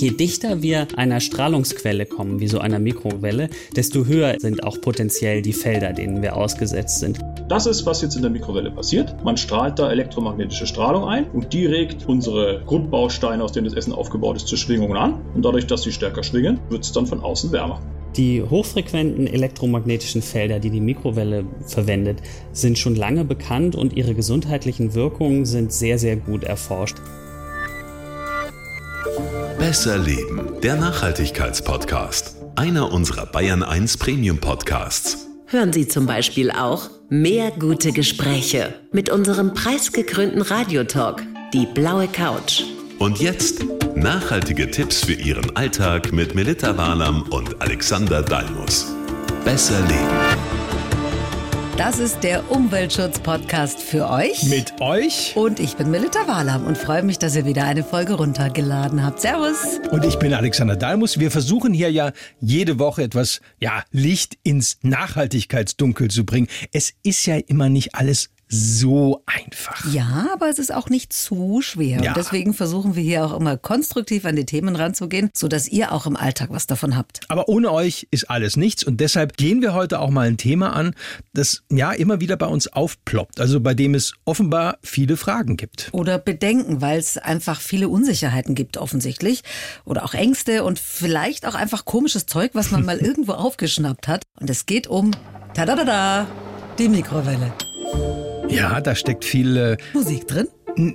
Je dichter wir einer Strahlungsquelle kommen, wie so einer Mikrowelle, desto höher sind auch potenziell die Felder, denen wir ausgesetzt sind. Das ist, was jetzt in der Mikrowelle passiert. Man strahlt da elektromagnetische Strahlung ein und die regt unsere Grundbausteine, aus denen das Essen aufgebaut ist, zu Schwingungen an. Und dadurch, dass sie stärker schwingen, wird es dann von außen wärmer. Die hochfrequenten elektromagnetischen Felder, die die Mikrowelle verwendet, sind schon lange bekannt und ihre gesundheitlichen Wirkungen sind sehr, sehr gut erforscht. Besser Leben, der Nachhaltigkeitspodcast. Einer unserer Bayern 1 Premium Podcasts. Hören Sie zum Beispiel auch mehr gute Gespräche mit unserem preisgekrönten Radiotalk, die blaue Couch. Und jetzt nachhaltige Tipps für Ihren Alltag mit Melita Walam und Alexander Dalmus. Besser Leben. Das ist der Umweltschutz-Podcast für euch. Mit euch. Und ich bin Melita Wahlam und freue mich, dass ihr wieder eine Folge runtergeladen habt. Servus. Und ich bin Alexander Dalmus. Wir versuchen hier ja jede Woche etwas, ja, Licht ins Nachhaltigkeitsdunkel zu bringen. Es ist ja immer nicht alles so einfach. Ja, aber es ist auch nicht zu schwer. Ja. Und deswegen versuchen wir hier auch immer konstruktiv an die Themen ranzugehen, sodass ihr auch im Alltag was davon habt. Aber ohne euch ist alles nichts und deshalb gehen wir heute auch mal ein Thema an, das ja immer wieder bei uns aufploppt, also bei dem es offenbar viele Fragen gibt. Oder Bedenken, weil es einfach viele Unsicherheiten gibt offensichtlich. Oder auch Ängste und vielleicht auch einfach komisches Zeug, was man mal irgendwo aufgeschnappt hat. Und es geht um, tada die Mikrowelle. Ja, da steckt viel, äh, Musik drin?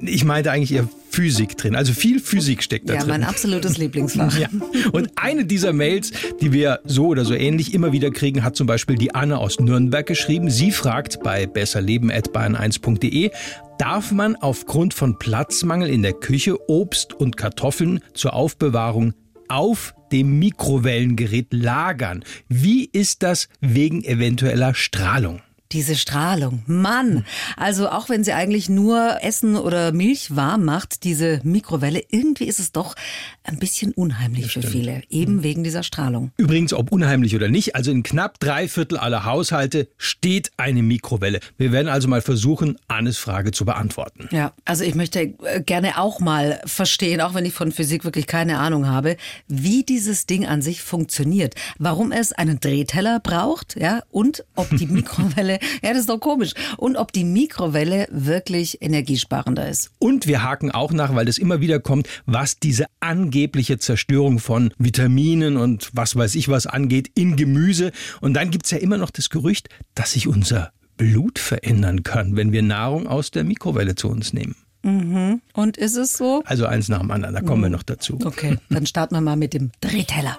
ich meinte eigentlich eher Physik drin. Also viel Physik steckt da Ja, drin. mein absolutes Lieblingsfach. Ja. Und eine dieser Mails, die wir so oder so ähnlich immer wieder kriegen, hat zum Beispiel die Anne aus Nürnberg geschrieben. Sie fragt bei besserleben.bayern1.de, darf man aufgrund von Platzmangel in der Küche Obst und Kartoffeln zur Aufbewahrung auf dem Mikrowellengerät lagern? Wie ist das wegen eventueller Strahlung? Diese Strahlung, Mann. Also auch wenn sie eigentlich nur Essen oder Milch warm macht, diese Mikrowelle, irgendwie ist es doch ein bisschen unheimlich für viele, eben wegen dieser Strahlung. Übrigens, ob unheimlich oder nicht, also in knapp drei Viertel aller Haushalte steht eine Mikrowelle. Wir werden also mal versuchen, Annes Frage zu beantworten. Ja, also ich möchte äh, gerne auch mal verstehen, auch wenn ich von Physik wirklich keine Ahnung habe, wie dieses Ding an sich funktioniert. Warum es einen Drehteller braucht, ja, und ob die Mikrowelle, ja, das ist doch komisch, und ob die Mikrowelle wirklich energiesparender ist. Und wir haken auch nach, weil das immer wieder kommt, was diese angebliche Zerstörung von Vitaminen und was weiß ich was angeht in Gemüse. Und dann gibt's ja immer noch das Gerücht, dass sich unser Blut verändern kann, wenn wir Nahrung aus der Mikrowelle zu uns nehmen. Und ist es so? Also eins nach dem anderen, da kommen wir noch dazu. Okay, dann starten wir mal mit dem Drehteller.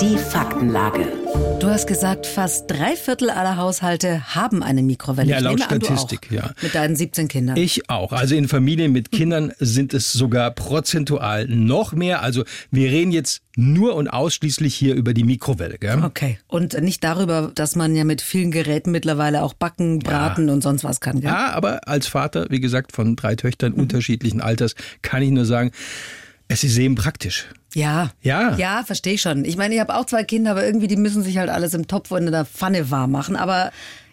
Die Faktenlage. Du hast gesagt, fast drei Viertel aller Haushalte haben eine Mikrowelle. Ja, laut an, Statistik, auch. ja. Mit deinen 17 Kindern. Ich auch. Also in Familien mit Kindern sind es sogar prozentual noch mehr. Also wir reden jetzt nur und ausschließlich hier über die Mikrowelle. Gell? Okay. Und nicht darüber, dass man ja mit vielen Geräten mittlerweile auch backen, braten und sonst was kann, gell? Ja, aber als Vater, wie gesagt, von drei Töchtern unterschiedlichen Alters, kann ich nur sagen, es ist eben praktisch. Ja. Ja. Ja, verstehe schon. Ich meine, ich habe auch zwei Kinder, aber irgendwie, die müssen sich halt alles im Topf und in der Pfanne warm machen. Aber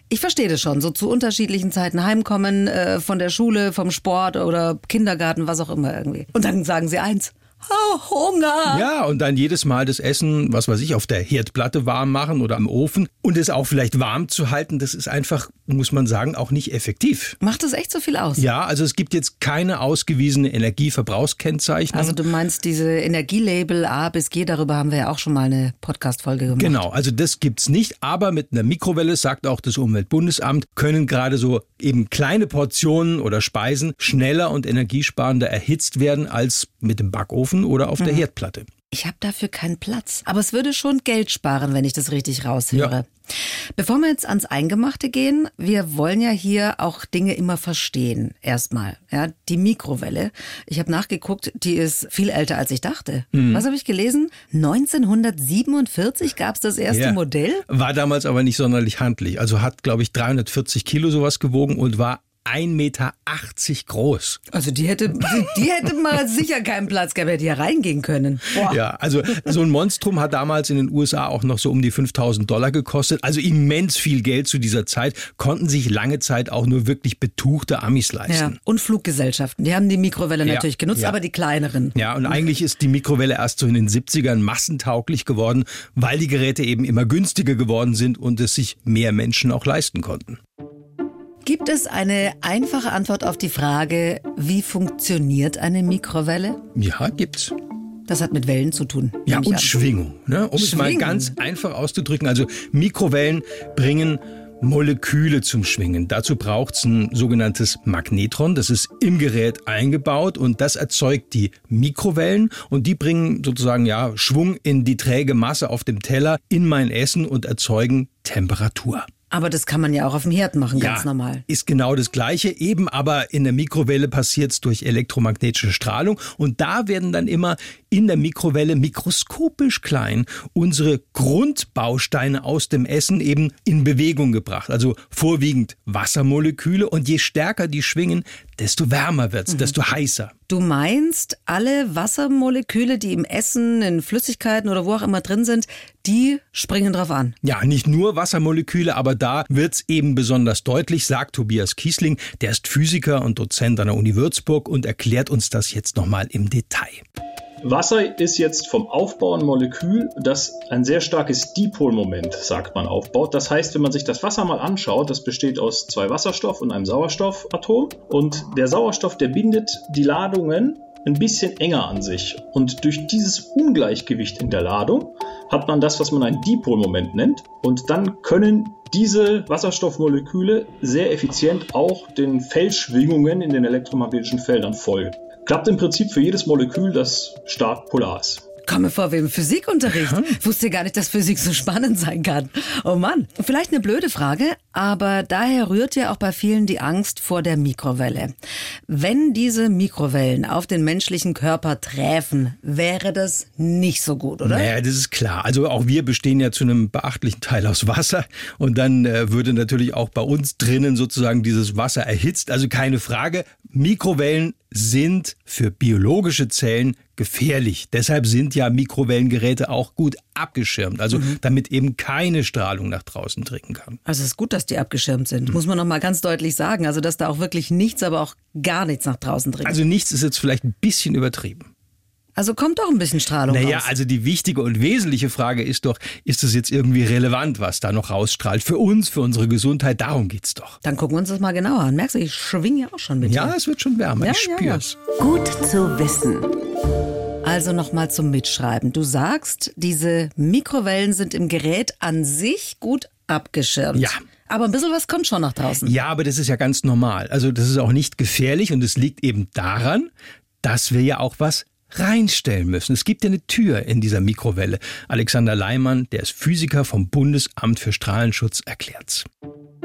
ich verstehe das schon. So zu unterschiedlichen Zeiten heimkommen, äh, von der Schule, vom Sport oder Kindergarten, was auch immer irgendwie. Und dann sagen sie eins. Oh, Hunger. Ja, und dann jedes Mal das Essen, was weiß ich, auf der Herdplatte warm machen oder am Ofen und es auch vielleicht warm zu halten, das ist einfach, muss man sagen, auch nicht effektiv. Macht das echt so viel aus? Ja, also es gibt jetzt keine ausgewiesene Energieverbrauchskennzeichnung. Also du meinst diese Energielabel A bis G, darüber haben wir ja auch schon mal eine Podcast-Folge gemacht. Genau, also das gibt's nicht, aber mit einer Mikrowelle, sagt auch das Umweltbundesamt, können gerade so eben kleine Portionen oder Speisen schneller und energiesparender erhitzt werden als mit dem Backofen oder auf der Herdplatte. Ich habe dafür keinen Platz. Aber es würde schon Geld sparen, wenn ich das richtig raushöre. Bevor wir jetzt ans Eingemachte gehen, wir wollen ja hier auch Dinge immer verstehen. Erstmal, ja, die Mikrowelle. Ich habe nachgeguckt, die ist viel älter als ich dachte. Was habe ich gelesen? 1947 gab es das erste Ja. Modell. War damals aber nicht sonderlich handlich. Also hat, glaube ich, 340 Kilo sowas gewogen und war 1,80 Meter groß. Also die hätte, die hätte mal sicher keinen Platz gehabt, hätte hier reingehen können. Boah. Ja, also so ein Monstrum hat damals in den USA auch noch so um die 5000 Dollar gekostet. Also immens viel Geld zu dieser Zeit, konnten sich lange Zeit auch nur wirklich betuchte Amis leisten. Ja. Und Fluggesellschaften, die haben die Mikrowelle ja. natürlich genutzt, ja. aber die kleineren. Ja, und eigentlich ist die Mikrowelle erst so in den 70ern massentauglich geworden, weil die Geräte eben immer günstiger geworden sind und es sich mehr Menschen auch leisten konnten. Gibt es eine einfache Antwort auf die Frage, wie funktioniert eine Mikrowelle? Ja, gibt's. Das hat mit Wellen zu tun. Ja, und Schwingung. Ne? Um Schwingung. es mal ganz einfach auszudrücken. Also Mikrowellen bringen Moleküle zum Schwingen. Dazu braucht es ein sogenanntes Magnetron. Das ist im Gerät eingebaut und das erzeugt die Mikrowellen und die bringen sozusagen ja Schwung in die träge Masse auf dem Teller in mein Essen und erzeugen Temperatur. Aber das kann man ja auch auf dem Herd machen, ja, ganz normal. Ist genau das Gleiche, eben aber in der Mikrowelle passiert es durch elektromagnetische Strahlung und da werden dann immer in der Mikrowelle mikroskopisch klein unsere Grundbausteine aus dem Essen eben in Bewegung gebracht. Also vorwiegend Wassermoleküle und je stärker die schwingen, desto wärmer wird's, mhm. desto heißer. Du meinst, alle Wassermoleküle, die im Essen, in Flüssigkeiten oder wo auch immer drin sind, die springen drauf an? Ja, nicht nur Wassermoleküle, aber da wird's eben besonders deutlich, sagt Tobias Kiesling. Der ist Physiker und Dozent an der Uni Würzburg und erklärt uns das jetzt nochmal im Detail. Wasser ist jetzt vom Aufbau ein Molekül, das ein sehr starkes Dipolmoment, sagt man, aufbaut. Das heißt, wenn man sich das Wasser mal anschaut, das besteht aus zwei Wasserstoff und einem Sauerstoffatom. Und der Sauerstoff, der bindet die Ladungen ein bisschen enger an sich. Und durch dieses Ungleichgewicht in der Ladung hat man das, was man ein Dipolmoment nennt. Und dann können diese Wasserstoffmoleküle sehr effizient auch den Feldschwingungen in den elektromagnetischen Feldern folgen. Klappt im Prinzip für jedes Molekül, das stark polar ist. Komme vor wie im Physikunterricht. Ja. Wusste gar nicht, dass Physik so spannend sein kann. Oh Mann. Vielleicht eine blöde Frage, aber daher rührt ja auch bei vielen die Angst vor der Mikrowelle. Wenn diese Mikrowellen auf den menschlichen Körper träfen, wäre das nicht so gut, oder? Naja, das ist klar. Also auch wir bestehen ja zu einem beachtlichen Teil aus Wasser und dann äh, würde natürlich auch bei uns drinnen sozusagen dieses Wasser erhitzt. Also keine Frage. Mikrowellen sind für biologische Zellen gefährlich. Deshalb sind ja Mikrowellengeräte auch gut abgeschirmt, also mhm. damit eben keine Strahlung nach draußen dringen kann. Also es ist gut, dass die abgeschirmt sind, mhm. muss man noch mal ganz deutlich sagen, also dass da auch wirklich nichts, aber auch gar nichts nach draußen dringt. Also nichts ist jetzt vielleicht ein bisschen übertrieben. Also kommt doch ein bisschen Strahlung naja, raus. also die wichtige und wesentliche Frage ist doch, ist es jetzt irgendwie relevant, was da noch rausstrahlt? Für uns, für unsere Gesundheit, darum geht's doch. Dann gucken wir uns das mal genauer an. Merkst du, ich schwinge ja auch schon mit Ja, dir. es wird schon wärmer, ja, ich spür's. Ja, ja. Gut zu wissen. Also nochmal zum Mitschreiben. Du sagst, diese Mikrowellen sind im Gerät an sich gut abgeschirmt. Ja. Aber ein bisschen was kommt schon nach draußen. Ja, aber das ist ja ganz normal. Also das ist auch nicht gefährlich und es liegt eben daran, dass wir ja auch was reinstellen müssen. Es gibt ja eine Tür in dieser Mikrowelle. Alexander Leimann, der ist Physiker vom Bundesamt für Strahlenschutz, erklärt's.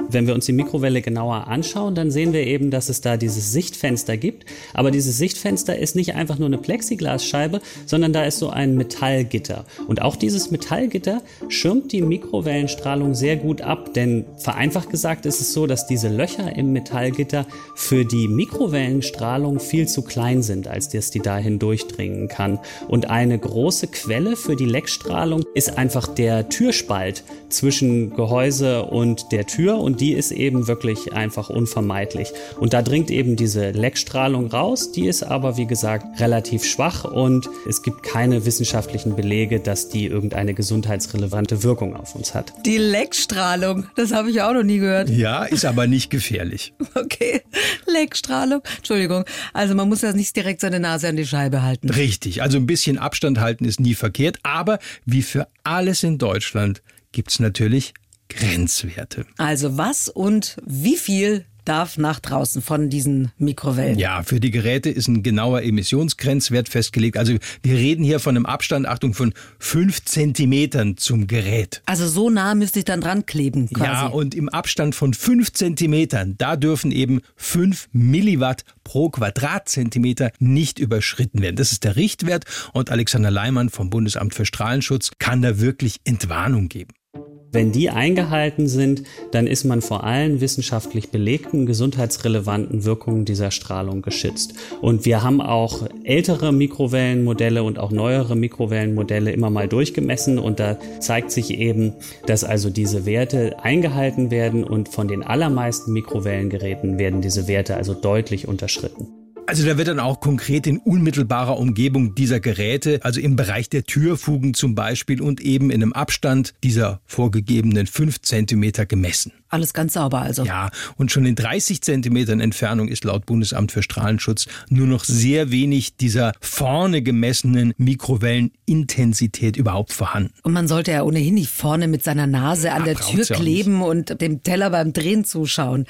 Wenn wir uns die Mikrowelle genauer anschauen, dann sehen wir eben, dass es da dieses Sichtfenster gibt. Aber dieses Sichtfenster ist nicht einfach nur eine Plexiglasscheibe, sondern da ist so ein Metallgitter. Und auch dieses Metallgitter schirmt die Mikrowellenstrahlung sehr gut ab, denn vereinfacht gesagt ist es so, dass diese Löcher im Metallgitter für die Mikrowellenstrahlung viel zu klein sind, als dass die dahin durchdringen kann. Und eine große Quelle für die Leckstrahlung ist einfach der Türspalt zwischen Gehäuse und der Tür und die ist eben wirklich einfach unvermeidlich. Und da dringt eben diese Leckstrahlung raus, die ist aber wie gesagt relativ schwach und es gibt keine wissenschaftlichen Belege, dass die irgendeine gesundheitsrelevante Wirkung auf uns hat. Die Leckstrahlung, das habe ich auch noch nie gehört. Ja, ist aber nicht gefährlich. Okay, Leckstrahlung. Entschuldigung. Also man muss ja nicht direkt seine Nase an die Scheibe halten. Richtig, also ein bisschen Abstand halten ist nie verkehrt, aber wie für alles in Deutschland gibt es natürlich Grenzwerte. Also was und wie viel darf nach draußen von diesen Mikrowellen. Ja, für die Geräte ist ein genauer Emissionsgrenzwert festgelegt. Also wir reden hier von einem Abstand, Achtung, von fünf Zentimetern zum Gerät. Also so nah müsste ich dann dran kleben quasi. Ja, und im Abstand von fünf Zentimetern, da dürfen eben fünf Milliwatt pro Quadratzentimeter nicht überschritten werden. Das ist der Richtwert und Alexander Leimann vom Bundesamt für Strahlenschutz kann da wirklich Entwarnung geben. Wenn die eingehalten sind, dann ist man vor allen wissenschaftlich belegten gesundheitsrelevanten Wirkungen dieser Strahlung geschützt. Und wir haben auch ältere Mikrowellenmodelle und auch neuere Mikrowellenmodelle immer mal durchgemessen und da zeigt sich eben, dass also diese Werte eingehalten werden und von den allermeisten Mikrowellengeräten werden diese Werte also deutlich unterschritten. Also da wird dann auch konkret in unmittelbarer Umgebung dieser Geräte, also im Bereich der Türfugen zum Beispiel und eben in einem Abstand dieser vorgegebenen fünf Zentimeter gemessen. Alles ganz sauber also. Ja, und schon in 30 Zentimetern Entfernung ist laut Bundesamt für Strahlenschutz nur noch sehr wenig dieser vorne gemessenen Mikrowellenintensität überhaupt vorhanden. Und man sollte ja ohnehin nicht vorne mit seiner Nase an Ja, der Tür kleben und dem Teller beim Drehen zuschauen.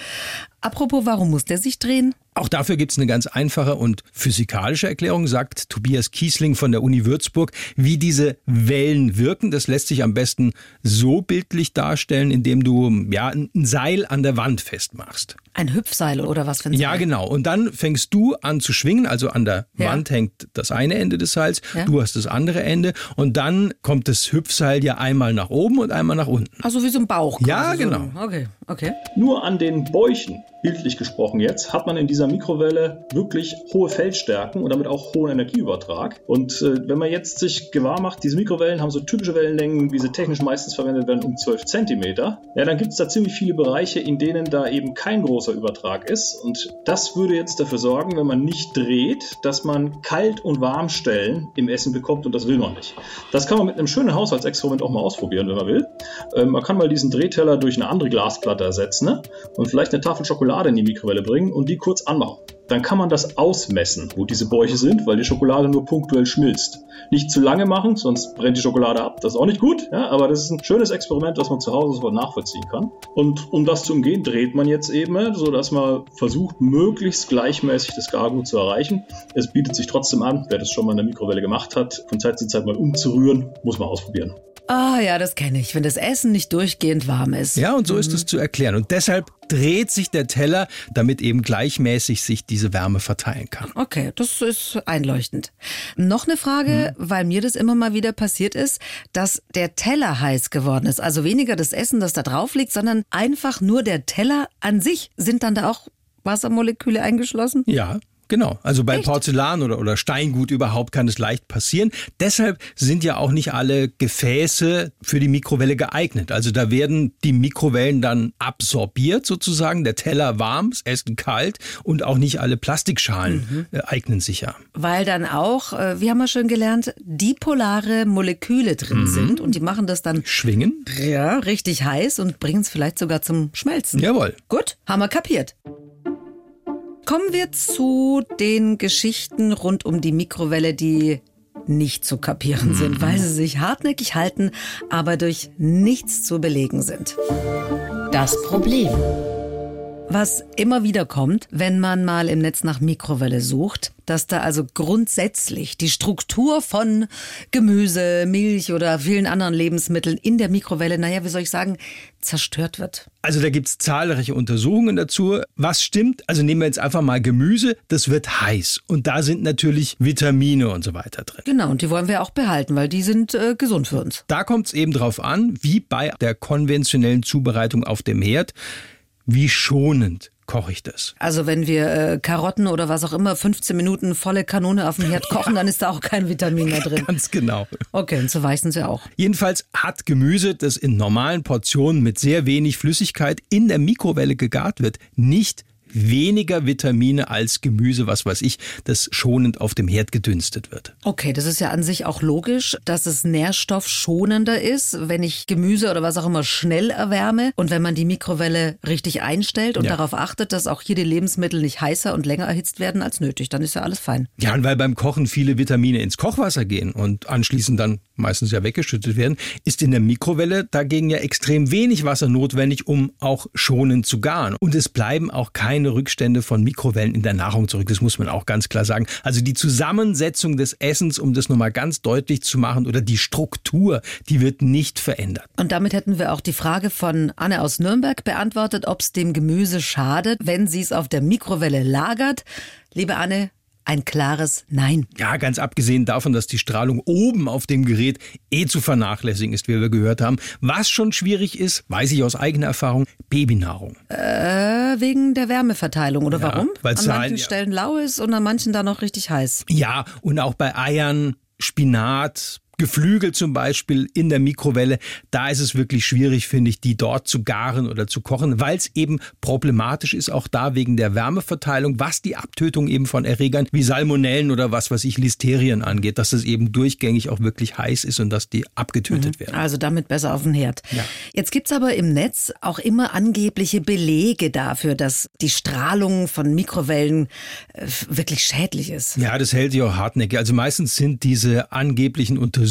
Apropos, warum muss der sich drehen? Auch dafür gibt's eine ganz einfache und physikalische Erklärung, sagt Tobias Kiesling von der Uni Würzburg, wie diese Wellen wirken. Das lässt sich am besten so bildlich darstellen, indem du ja ein Seil an der Wand festmachst. Ein Hüpfseil oder was für ein Ja, Seil? genau. Und dann fängst du an zu schwingen. Also an der Ja. Wand hängt das eine Ende des Seils, Ja. du hast das andere Ende. Und dann kommt das Hüpfseil ja einmal nach oben und einmal nach unten. Also wie so ein Bauch. Ja, so genau. ein- Okay, okay. Nur an den Bäuchen, bildlich gesprochen jetzt, hat man in dieser Mikrowelle wirklich hohe Feldstärken und damit auch hohen Energieübertrag. Und äh, wenn man jetzt sich gewahr macht, diese Mikrowellen haben so typische Wellenlängen, wie sie technisch meistens verwendet werden, um 12 Zentimeter, ja, dann gibt es da ziemlich viele Bereiche, in denen da eben kein großer Übertrag ist. Und das würde jetzt dafür sorgen, wenn man nicht dreht, dass man Kalt- und Warmstellen im Essen bekommt und das will man nicht. Das kann man mit einem schönen Haushaltsexperiment auch mal ausprobieren, wenn man will. Ähm, man kann mal diesen Drehteller durch eine andere Glasplatte ersetzen ne? und vielleicht eine Tafel Schokolade in die Mikrowelle bringen und die kurz anmachen. Dann kann man das ausmessen, wo diese Bäuche sind, weil die Schokolade nur punktuell schmilzt. Nicht zu lange machen, sonst brennt die Schokolade ab. Das ist auch nicht gut, ja? aber das ist ein schönes Experiment, was man zu Hause sofort nachvollziehen kann. Und um das zu umgehen, dreht man jetzt eben, ne, so dass man versucht, möglichst gleichmäßig das Gargut zu erreichen. Es bietet sich trotzdem an, wer das schon mal in der Mikrowelle gemacht hat, von Zeit zu Zeit mal umzurühren, muss man ausprobieren. Ah ja, das kenne ich, wenn das Essen nicht durchgehend warm ist. Ja, und so ist es zu erklären. Und deshalb dreht sich der Teller, damit eben gleichmäßig sich diese Wärme verteilen kann. Okay, das ist einleuchtend. Noch eine Frage, weil mir das immer mal wieder passiert ist, dass der Teller heiß geworden ist. Also weniger das Essen, das da drauf liegt, sondern einfach nur der Teller an sich. Sind dann da auch Wassermoleküle eingeschlossen? Ja. Genau, also bei Echt? Porzellan oder, oder Steingut überhaupt kann es leicht passieren. Deshalb sind ja auch nicht alle Gefäße für die Mikrowelle geeignet. Also da werden die Mikrowellen dann absorbiert sozusagen, der Teller warm, das Essen kalt und auch nicht alle Plastikschalen äh, eignen sich ja. Weil dann auch, äh, wie haben wir schon gelernt, dipolare Moleküle drin sind und die machen das dann Schwingen? ja, richtig heiß und bringen es vielleicht sogar zum Schmelzen. Jawohl. Gut, haben wir kapiert. Kommen wir zu den Geschichten rund um die Mikrowelle, die nicht zu kapieren sind, weil sie sich hartnäckig halten, aber durch nichts zu belegen sind. Das Problem. Was immer wieder kommt, wenn man mal im Netz nach Mikrowelle sucht, dass da also grundsätzlich die Struktur von Gemüse, Milch oder vielen anderen Lebensmitteln in der Mikrowelle, naja, wie soll ich sagen, zerstört wird. Also da gibt's zahlreiche Untersuchungen dazu. Was stimmt? Also nehmen wir jetzt einfach mal Gemüse, das wird heiß. Und da sind natürlich Vitamine und so weiter drin. Genau, und die wollen wir auch behalten, weil die sind äh, gesund für uns. Da kommt es eben drauf an, wie bei der konventionellen Zubereitung auf dem Herd, wie schonend koche ich das. Also wenn wir äh, Karotten oder was auch immer 15 Minuten volle Kanone auf dem Herd kochen, dann ist da auch kein Vitamin mehr drin. Ganz genau. Okay, und so weiß sind sie auch. Jedenfalls hat Gemüse, das in normalen Portionen mit sehr wenig Flüssigkeit in der Mikrowelle gegart wird, nicht weniger Vitamine als Gemüse, was weiß ich, das schonend auf dem Herd gedünstet wird. Okay, das ist ja an sich auch logisch, dass es nährstoffschonender ist, wenn ich Gemüse oder was auch immer schnell erwärme und wenn man die Mikrowelle richtig einstellt und Ja. darauf achtet, dass auch hier die Lebensmittel nicht heißer und länger erhitzt werden als nötig, dann ist ja alles fein. Ja, und weil beim Kochen viele Vitamine ins Kochwasser gehen und anschließend dann meistens ja weggeschüttet werden, ist in der Mikrowelle dagegen ja extrem wenig Wasser notwendig, um auch schonend zu garen. Und es bleiben auch keine Rückstände von Mikrowellen in der Nahrung zurück. Das muss man auch ganz klar sagen. Also die Zusammensetzung des Essens, um das nochmal ganz deutlich zu machen, oder die Struktur, die wird nicht verändert. Und damit hätten wir auch die Frage von Anne aus Nürnberg beantwortet, ob es dem Gemüse schadet, wenn sie es auf der Mikrowelle lagert. Liebe Anne, ein klares Nein. Ja, ganz abgesehen davon, dass die Strahlung oben auf dem Gerät eh zu vernachlässigen ist, wie wir gehört haben. Was schon schwierig ist, weiß ich aus eigener Erfahrung, Babynahrung. Äh, wegen der Wärmeverteilung oder Ja, warum? An manchen halt-. Stellen lau ist und an manchen da noch richtig heiß. Ja, und auch bei Eiern, Spinat, Geflügel zum Beispiel in der Mikrowelle, da ist es wirklich schwierig, finde ich, die dort zu garen oder zu kochen, weil es eben problematisch ist, auch da wegen der Wärmeverteilung, was die Abtötung eben von Erregern wie Salmonellen oder was weiß ich, Listerien angeht, dass es eben durchgängig auch wirklich heiß ist und dass die abgetötet werden. Also damit besser auf den Herd. Jetzt gibt's aber im Netz auch immer angebliche Belege dafür, dass die Strahlung von Mikrowellen äh, wirklich schädlich ist. Ja, das hält sich auch hartnäckig. Also meistens sind diese angeblichen Untersuchungen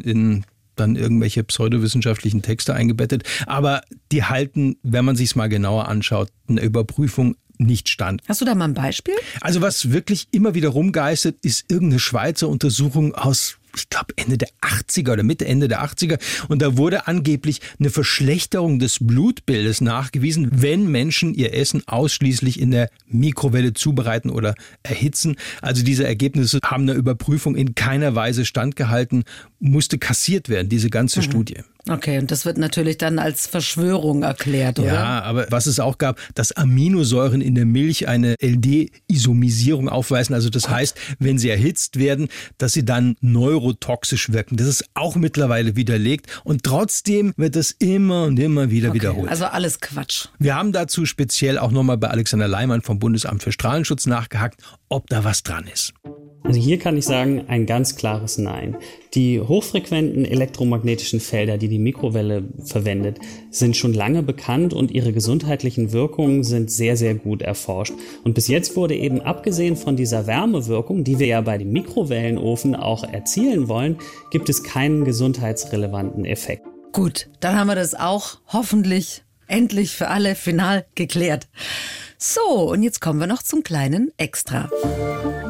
in dann irgendwelche pseudowissenschaftlichen Texte eingebettet, aber die halten, wenn man sich's mal genauer anschaut, eine Überprüfung nicht stand. Hast du da mal ein Beispiel? Also was wirklich immer wieder rumgeistert, ist irgendeine Schweizer Untersuchung aus, ich glaube, Ende der 80er oder Mitte, Ende der 80er. Und da wurde angeblich eine Verschlechterung des Blutbildes nachgewiesen, wenn Menschen ihr Essen ausschließlich in der Mikrowelle zubereiten oder erhitzen. Also diese Ergebnisse haben einer Überprüfung in keiner Weise standgehalten, musste kassiert werden, diese ganze Studie. Okay, und das wird natürlich dann als Verschwörung erklärt, oder? Ja, aber was es auch gab, dass Aminosäuren in der Milch eine LD-Isomisierung aufweisen. Also das heißt, wenn sie erhitzt werden, dass sie dann neurotoxisch wirken. Das ist auch mittlerweile widerlegt und trotzdem wird das immer und immer wieder Okay, wiederholt. Also alles Quatsch. Wir haben dazu speziell auch nochmal bei Alexander Leimann vom Bundesamt für Strahlenschutz nachgehakt, ob da was dran ist. Also hier kann ich sagen, ein ganz klares Nein. Die hochfrequenten elektromagnetischen Felder, die die Mikrowelle verwendet, sind schon lange bekannt und ihre gesundheitlichen Wirkungen sind sehr, sehr gut erforscht. Und bis jetzt wurde eben abgesehen von dieser Wärmewirkung, die wir ja bei dem Mikrowellenofen auch erzielen wollen, gibt es keinen gesundheitsrelevanten Effekt. Gut, dann haben wir das auch hoffentlich endlich für alle final geklärt. So, und jetzt kommen wir noch zum kleinen Extra.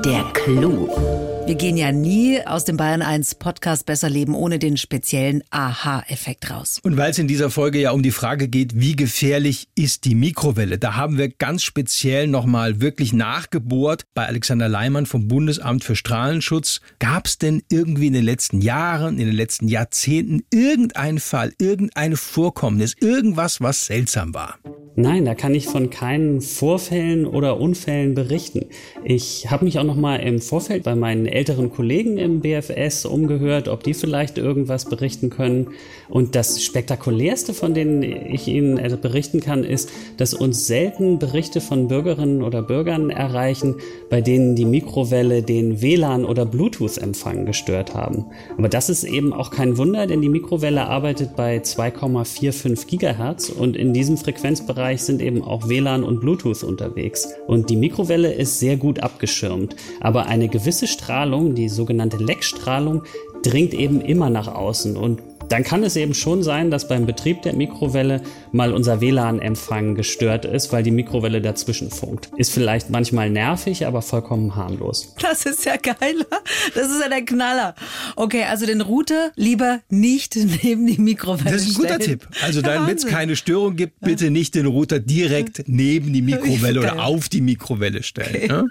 Der Clou. Wir gehen ja nie aus dem Bayern 1 Podcast Besser Leben ohne den speziellen Aha-Effekt raus. Und weil es in dieser Folge ja um die Frage geht, wie gefährlich ist die Mikrowelle, da haben wir ganz speziell nochmal wirklich nachgebohrt bei Alexander Leimann vom Bundesamt für Strahlenschutz. Gab es denn irgendwie in den letzten Jahren, in den letzten Jahrzehnten irgendeinen Fall, irgendein Vorkommnis, irgendwas, was seltsam war? Nein, da kann ich von keinen Vorfällen oder Unfällen berichten. Ich habe mich auch noch mal im Vorfeld bei meinen älteren Kollegen im BFS umgehört, ob die vielleicht irgendwas berichten können. Und das spektakulärste, von denen ich Ihnen also berichten kann, ist, dass uns selten Berichte von Bürgerinnen oder Bürgern erreichen, bei denen die Mikrowelle den WLAN oder Bluetooth-Empfang gestört haben. Aber das ist eben auch kein Wunder, denn die Mikrowelle arbeitet bei 2,45 Gigahertz und in diesem Frequenzbereich sind eben auch WLAN und Bluetooth unterwegs. Und die Mikrowelle ist sehr gut abgeschirmt, aber eine gewisse Strahlung, die sogenannte Leckstrahlung, dringt eben immer nach außen. Und dann kann es eben schon sein, dass beim Betrieb der Mikrowelle mal unser WLAN-Empfang gestört ist, weil die Mikrowelle dazwischen funkt. Ist vielleicht manchmal nervig, aber vollkommen harmlos. Das ist ja geiler. Das ist ja der Knaller. Okay, also den Router lieber nicht neben die Mikrowelle Das ist ein guter stellen. Tipp. Also Ja, damit es keine Störung gibt, bitte nicht den Router direkt neben die Mikrowelle oder auf die Mikrowelle stellen. ne?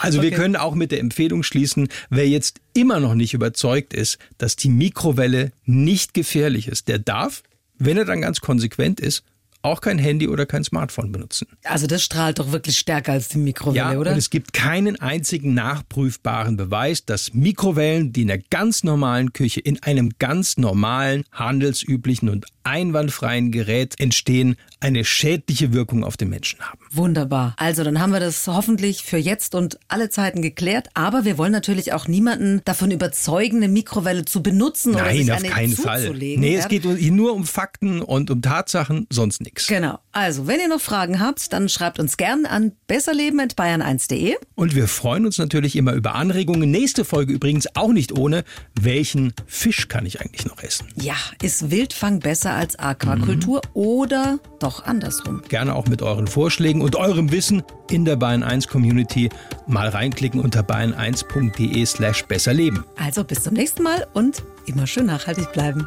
Also wir Okay. können auch mit der Empfehlung schließen, wer jetzt immer noch nicht überzeugt ist, dass die Mikrowelle nicht gefährlich ist, der darf, wenn er dann ganz konsequent ist, auch kein Handy oder kein Smartphone benutzen. Also das strahlt doch wirklich stärker als die Mikrowelle, Ja, oder? und es gibt keinen einzigen nachprüfbaren Beweis, dass Mikrowellen, die in einer ganz normalen Küche, in einem ganz normalen, handelsüblichen und einwandfreien Gerät entstehen, eine schädliche Wirkung auf den Menschen haben. Wunderbar. Also dann haben wir das hoffentlich für jetzt und alle Zeiten geklärt. Aber wir wollen natürlich auch niemanden davon überzeugen, eine Mikrowelle zu benutzen oder sich Nein, auf eine keinen Fall. zuzulegen. Nee, ja? es geht nur um Fakten und um Tatsachen, sonst nichts. Genau. Also, wenn ihr noch Fragen habt, dann schreibt uns gern an besserleben.bayern1.de. Und wir freuen uns natürlich immer über Anregungen. Nächste Folge übrigens auch nicht ohne. Welchen Fisch kann ich eigentlich noch essen? Ja, ist Wildfang besser als Aquakultur oder doch andersrum? Gerne auch mit euren Vorschlägen und eurem Wissen in der Bayern 1 Community mal reinklicken unter bayern1.de slash besserleben. Also bis zum nächsten Mal und immer schön nachhaltig bleiben.